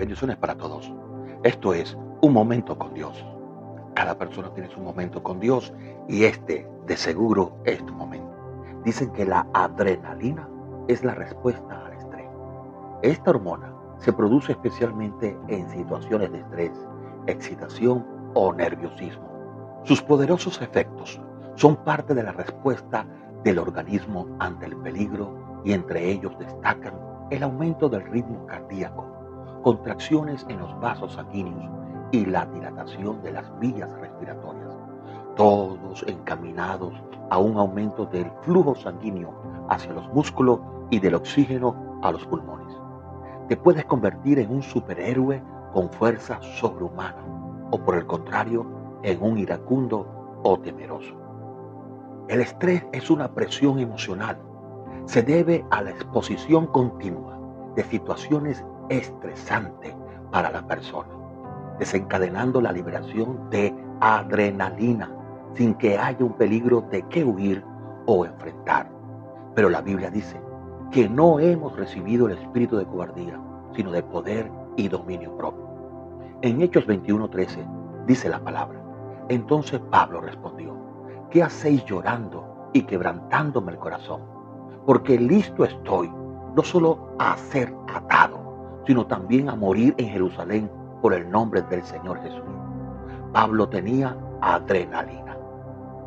Bendiciones para todos. Esto es un momento con Dios. Cada persona tiene su momento con Dios y este de seguro es tu momento. Dicen que la adrenalina es la respuesta al estrés. Esta hormona se produce especialmente en situaciones de estrés, excitación o nerviosismo. Sus poderosos efectos son parte de la respuesta del organismo ante el peligro y entre ellos destacan el aumento del ritmo cardíaco, contracciones en los vasos sanguíneos y la dilatación de las vías respiratorias, todos encaminados a un aumento del flujo sanguíneo hacia los músculos y del oxígeno a los pulmones. Te puedes convertir en un superhéroe con fuerza sobrehumana o por el contrario en un iracundo o temeroso. El estrés es una presión emocional se debe a la exposición continua de situaciones estresantes para la persona, desencadenando la liberación de adrenalina sin que haya un peligro de qué huir o enfrentar. Pero la Biblia dice que no hemos recibido el espíritu de cobardía, sino de poder y dominio propio. En Hechos 21:13 dice la palabra. Entonces Pablo respondió, ¿qué hacéis llorando y quebrantándome el corazón? porque listo estoy no solo a ser atado, sino también a morir en Jerusalén por el nombre del Señor Jesús. Pablo tenía adrenalina.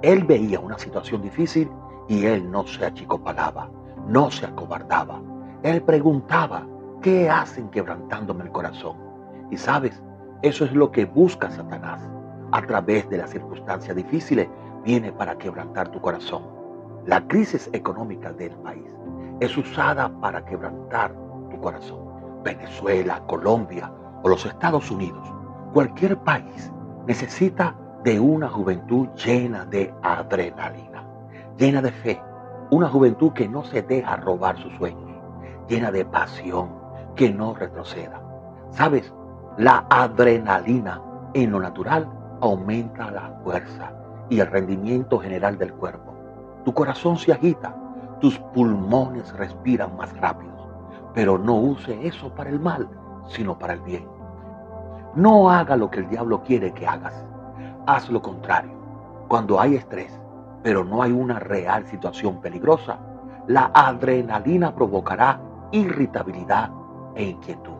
Él veía una situación difícil y él no se achicopalaba, no se acobardaba. Él preguntaba, ¿qué hacen quebrantándome el corazón? Y sabes, eso es lo que busca Satanás. A través de las circunstancias difíciles viene para quebrantar tu corazón la crisis económica del país es usada para quebrantar tu corazón. Venezuela, Colombia o los Estados Unidos, cualquier país necesita de una juventud llena de adrenalina, llena de fe, una juventud que no se deja robar sus sueños, llena de pasión, que no retroceda. ¿Sabes? La adrenalina en lo natural aumenta la fuerza y el rendimiento general del cuerpo tu corazón se agita, tus pulmones respiran más rápido, pero no use eso para el mal, sino para el bien. No haga lo que el diablo quiere que hagas. Haz lo contrario. Cuando hay estrés, pero no hay una real situación peligrosa, la adrenalina provocará irritabilidad e inquietud.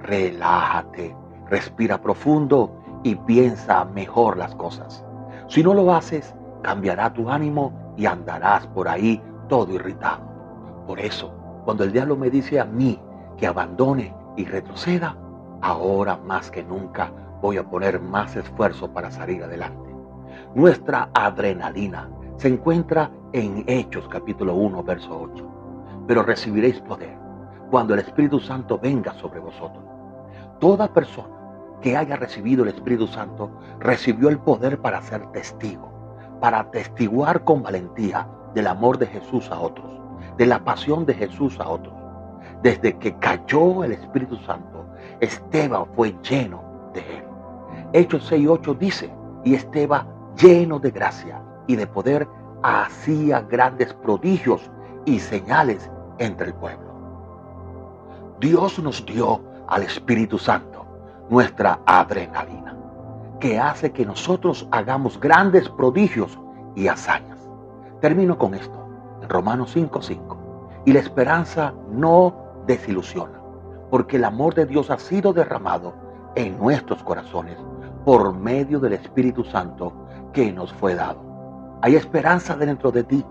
Relájate, respira profundo y piensa mejor las cosas. Si no lo haces, cambiará tu ánimo y andarás por ahí todo irritado. Por eso, cuando el diablo me dice a mí que abandone y retroceda, ahora más que nunca voy a poner más esfuerzo para salir adelante. Nuestra adrenalina se encuentra en Hechos capítulo 1, verso 8. Pero recibiréis poder cuando el Espíritu Santo venga sobre vosotros. Toda persona que haya recibido el Espíritu Santo recibió el poder para ser testigo para testiguar con valentía del amor de Jesús a otros, de la pasión de Jesús a otros. Desde que cayó el Espíritu Santo, Esteban fue lleno de él. Hechos 6.8 dice, y Esteban lleno de gracia y de poder hacía grandes prodigios y señales entre el pueblo. Dios nos dio al Espíritu Santo, nuestra adrenalina que hace que nosotros hagamos grandes prodigios y hazañas. Termino con esto, Romanos 5:5. Y la esperanza no desilusiona, porque el amor de Dios ha sido derramado en nuestros corazones por medio del Espíritu Santo que nos fue dado. Hay esperanza dentro de ti,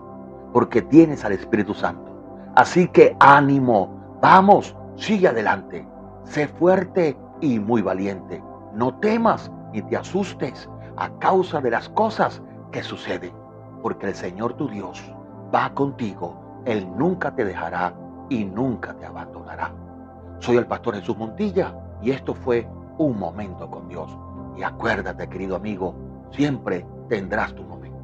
porque tienes al Espíritu Santo. Así que ánimo, vamos, sigue adelante, sé fuerte y muy valiente. No temas, ni te asustes a causa de las cosas que suceden, porque el Señor tu Dios va contigo, Él nunca te dejará y nunca te abandonará. Soy el pastor Jesús Montilla y esto fue un momento con Dios. Y acuérdate, querido amigo, siempre tendrás tu momento